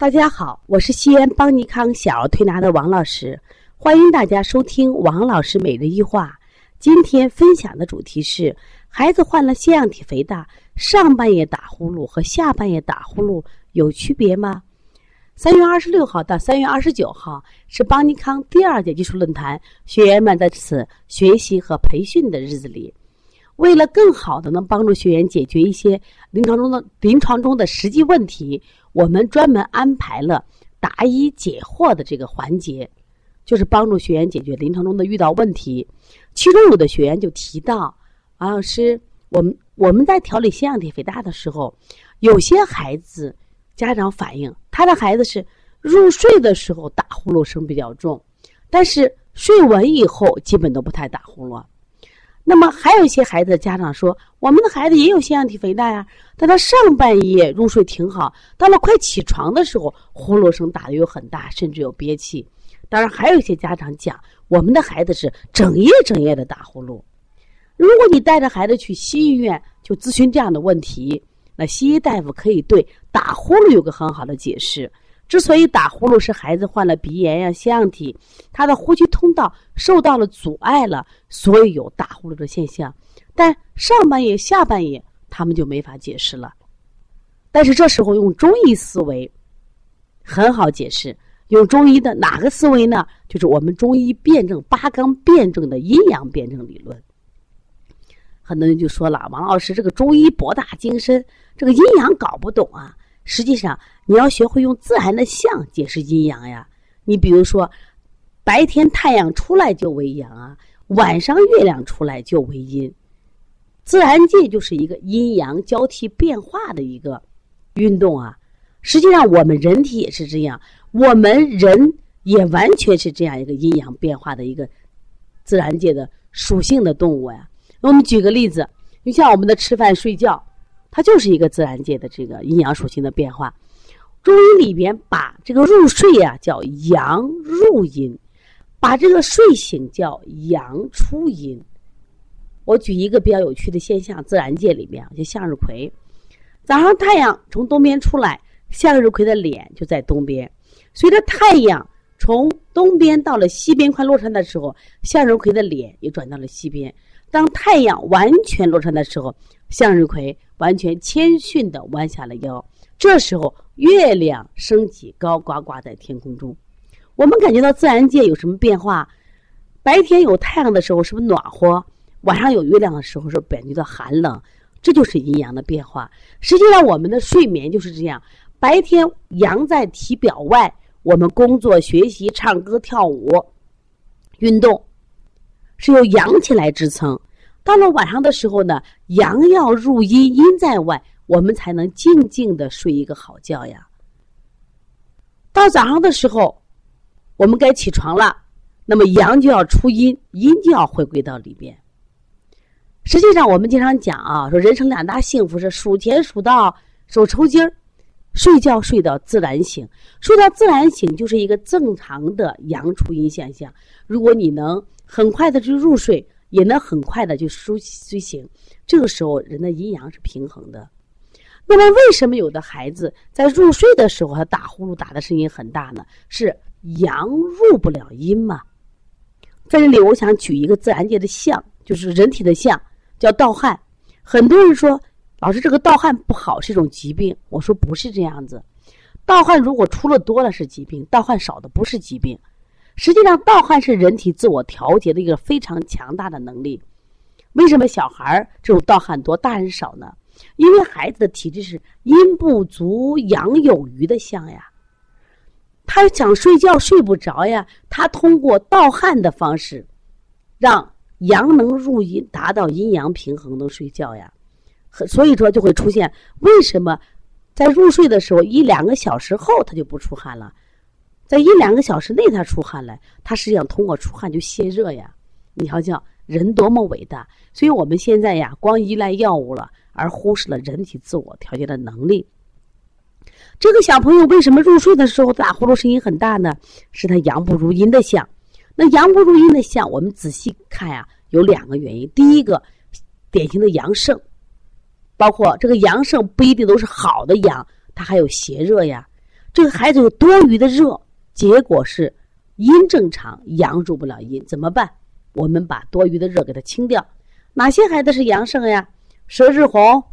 大家好，我是西安邦尼康小儿推拿的王老师，欢迎大家收听王老师每日一话。今天分享的主题是：孩子患了腺样体肥大，上半夜打呼噜和下半夜打呼噜有区别吗？三月二十六号到三月二十九号是邦尼康第二届技术论坛，学员们在此学习和培训的日子里，为了更好的能帮助学员解决一些临床中的临床中的实际问题。我们专门安排了答疑解惑的这个环节，就是帮助学员解决临床中的遇到问题。其中有的学员就提到，王老师，我们我们在调理腺样体肥大的时候，有些孩子家长反映，他的孩子是入睡的时候打呼噜声比较重，但是睡稳以后基本都不太打呼噜。那么还有一些孩子的家长说，我们的孩子也有腺样体肥大呀，但他上半夜入睡挺好，到了快起床的时候，呼噜声打的又很大，甚至有憋气。当然，还有一些家长讲，我们的孩子是整夜整夜的打呼噜。如果你带着孩子去西医院就咨询这样的问题，那西医大夫可以对打呼噜有个很好的解释。之所以打呼噜，是孩子患了鼻炎呀、腺样体，他的呼吸通道受到了阻碍了，所以有打呼噜的现象。但上半夜、下半夜他们就没法解释了。但是这时候用中医思维很好解释，用中医的哪个思维呢？就是我们中医辩证八纲辩证的阴阳辩证理论。很多人就说了，王老师这个中医博大精深，这个阴阳搞不懂啊。实际上，你要学会用自然的象解释阴阳呀。你比如说，白天太阳出来就为阳啊，晚上月亮出来就为阴。自然界就是一个阴阳交替变化的一个运动啊。实际上，我们人体也是这样，我们人也完全是这样一个阴阳变化的一个自然界的属性的动物呀。我们举个例子，你像我们的吃饭睡觉。它就是一个自然界的这个阴阳属性的变化。中医里边把这个入睡呀叫阳入阴，把这个睡醒叫阳出阴。我举一个比较有趣的现象，自然界里面就向日葵，早上太阳从东边出来，向日葵的脸就在东边；随着太阳从东边到了西边快落山的时候，向日葵的脸也转到了西边。当太阳完全落山的时候，向日葵完全谦逊的弯下了腰。这时候，月亮升起，高高挂在天空中。我们感觉到自然界有什么变化？白天有太阳的时候，是不是暖和？晚上有月亮的时候，是感觉到寒冷。这就是阴阳的变化。实际上，我们的睡眠就是这样：白天阳在体表外，我们工作、学习、唱歌、跳舞、运动。是由阳气来支撑，到了晚上的时候呢，阳要入阴，阴在外，我们才能静静的睡一个好觉呀。到早上的时候，我们该起床了，那么阳就要出阴，阴就要回归到里边。实际上，我们经常讲啊，说人生两大幸福是数钱数到手抽筋儿，睡觉睡到自然醒。睡到自然醒就是一个正常的阳出阴现象。如果你能。很快的就入睡，也能很快的就苏睡醒。这个时候，人的阴阳是平衡的。那么，为什么有的孩子在入睡的时候，他打呼噜打的声音很大呢？是阳入不了阴嘛？在这里，我想举一个自然界的象，就是人体的象，叫盗汗。很多人说，老师这个盗汗不好，是一种疾病。我说不是这样子，盗汗如果出了多了是疾病，盗汗少的不是疾病。实际上，盗汗是人体自我调节的一个非常强大的能力。为什么小孩儿这种盗汗多，大人少呢？因为孩子的体质是阴不足、阳有余的象呀。他想睡觉睡不着呀，他通过盗汗的方式，让阳能入阴，达到阴阳平衡的睡觉呀。所以说就会出现为什么在入睡的时候一两个小时后他就不出汗了。在一两个小时内，他出汗来，他实际上通过出汗就泄热呀。你瞧瞧，人多么伟大！所以我们现在呀，光依赖药物了，而忽视了人体自我调节的能力。这个小朋友为什么入睡的时候打呼噜声音很大呢？是他阳不如阴的象。那阳不如阴的象，我们仔细看呀，有两个原因。第一个，典型的阳盛，包括这个阳盛不一定都是好的阳，它还有邪热呀。这个孩子有多余的热，结果是阴正常，阳入不了阴，怎么办？我们把多余的热给它清掉。哪些孩子是阳盛呀？舌质红、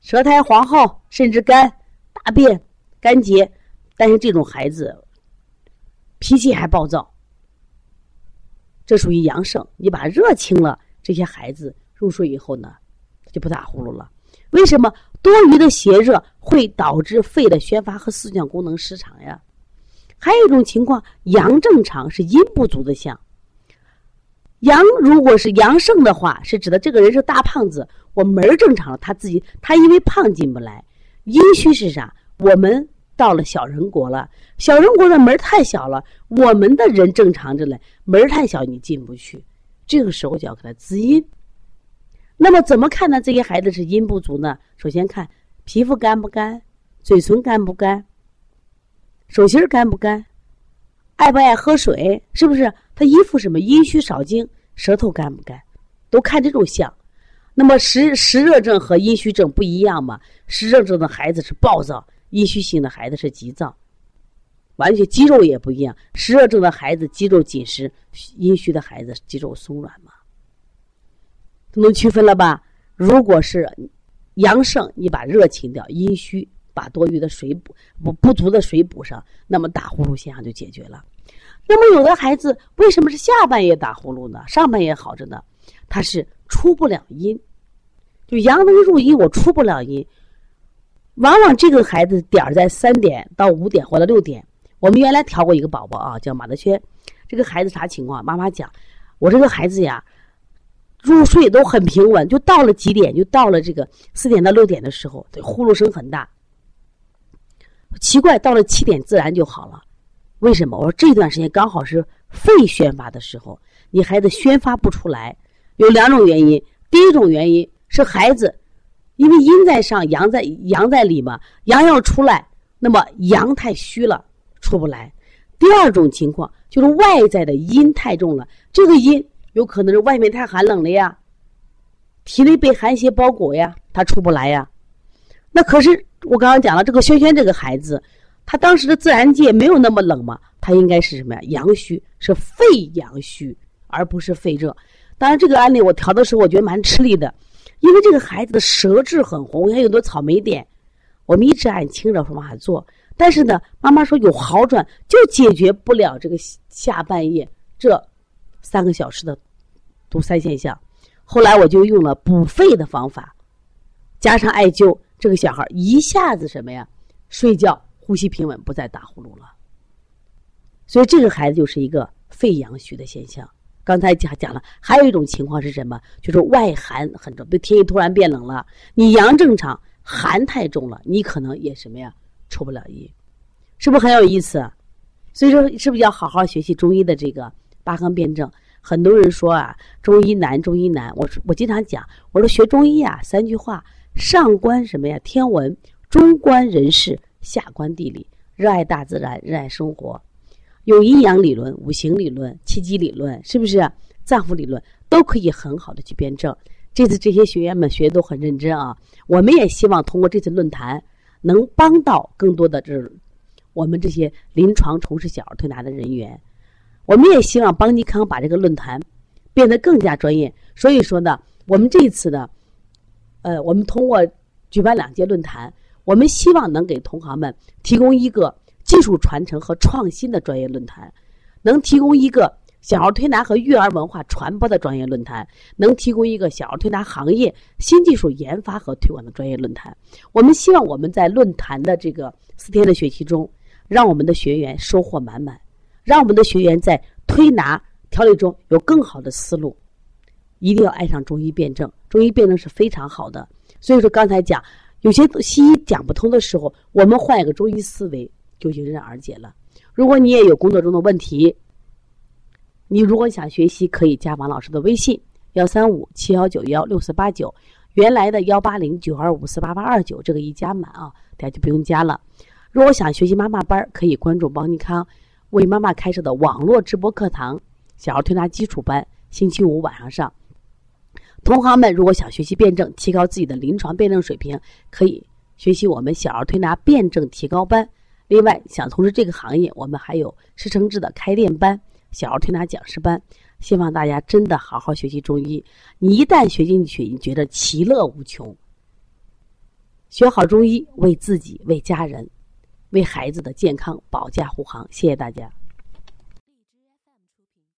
舌苔黄厚，甚至干、大便干结，但是这种孩子脾气还暴躁，这属于阳盛。你把热清了，这些孩子入睡以后呢，就不打呼噜了。为什么多余的邪热会导致肺的宣发和思想功能失常呀？还有一种情况，阳正常是阴不足的象。阳如果是阳盛的话，是指的这个人是大胖子，我门儿正常了，他自己他因为胖进不来。阴虚是啥？我们到了小人国了，小人国的门太小了，我们的人正常着嘞，门太小你进不去，这个时候就要给他滋阴。那么怎么看呢？这些孩子是阴不足呢？首先看皮肤干不干，嘴唇干不干，手心干不干，爱不爱喝水，是不是？他衣服什么阴虚少精，舌头干不干，都看这种象。那么湿湿热症和阴虚症不一样嘛？湿热症的孩子是暴躁，阴虚型的孩子是急躁，完全肌肉也不一样。湿热症的孩子肌肉紧实，阴虚的孩子肌肉松软嘛。能区分了吧？如果是阳盛，你把热清掉；阴虚，把多余的水补不不足的水补上，那么打呼噜现象就解决了。那么有的孩子为什么是下半夜打呼噜呢？上半夜好着呢？他是出不了音，就阳能入阴，我出不了音。往往这个孩子点儿在三点到五点或者六点。我们原来调过一个宝宝啊，叫马德轩。这个孩子啥情况？妈妈讲，我这个孩子呀。入睡都很平稳，就到了几点？就到了这个四点到六点的时候，这呼噜声很大。奇怪，到了七点自然就好了。为什么？我说这段时间刚好是肺宣发的时候，你孩子宣发不出来，有两种原因。第一种原因是孩子因为阴在上，阳在阳在里嘛，阳要出来，那么阳太虚了，出不来。第二种情况就是外在的阴太重了，这个阴。有可能是外面太寒冷了呀，体内被寒邪包裹呀，他出不来呀。那可是我刚刚讲了，这个轩轩这个孩子，他当时的自然界没有那么冷嘛，他应该是什么呀？阳虚，是肺阳虚，而不是肺热。当然，这个案例我调的时候，我觉得蛮吃力的，因为这个孩子的舌质很红，还有多草莓点。我们一直按清热方法做，但是呢，妈妈说有好转，就解决不了这个下半夜这。三个小时的堵塞现象，后来我就用了补肺的方法，加上艾灸，这个小孩一下子什么呀？睡觉呼吸平稳，不再打呼噜了。所以这个孩子就是一个肺阳虚的现象。刚才讲讲了，还有一种情况是什么？就是外寒很重，比如天气突然变冷了，你阳正常，寒太重了，你可能也什么呀？出不了阴，是不是很有意思？所以说，是不是要好好学习中医的这个？八纲辩证，很多人说啊，中医难，中医难。我我经常讲，我说学中医啊，三句话：上观什么呀？天文，中观人事，下观地理。热爱大自然，热爱生活，有阴阳理论、五行理论、气机理论，是不是？脏腑理论都可以很好的去辩证。这次这些学员们学的都很认真啊，我们也希望通过这次论坛，能帮到更多的这我们这些临床从事小儿推拿的人员。我们也希望邦尼康把这个论坛变得更加专业，所以说呢，我们这次呢，呃，我们通过举办两届论坛，我们希望能给同行们提供一个技术传承和创新的专业论坛，能提供一个小儿推拿和育儿文化传播的专业论坛，能提供一个小儿推拿行业新技术研发和推广的专业论坛。我们希望我们在论坛的这个四天的学习中，让我们的学员收获满满。让我们的学员在推拿调理中有更好的思路，一定要爱上中医辩证。中医辩证是非常好的。所以说，刚才讲有些西医讲不通的时候，我们换一个中医思维就迎刃而解了。如果你也有工作中的问题，你如果想学习，可以加王老师的微信：幺三五七幺九幺六四八九，原来的幺八零九二五四八八二九，这个一加满啊，大家就不用加了。如果想学习妈妈班，可以关注邦尼康。为妈妈开设的网络直播课堂——小儿推拿基础班，星期五晚上上。同行们如果想学习辩证，提高自己的临床辩证水平，可以学习我们小儿推拿辩证提高班，另外，想从事这个行业，我们还有师承制的开店班、小儿推拿讲师班。希望大家真的好好学习中医。你一旦学进去，你觉得其乐无穷。学好中医，为自己、为家人、为孩子的健康保驾护航。谢谢大家。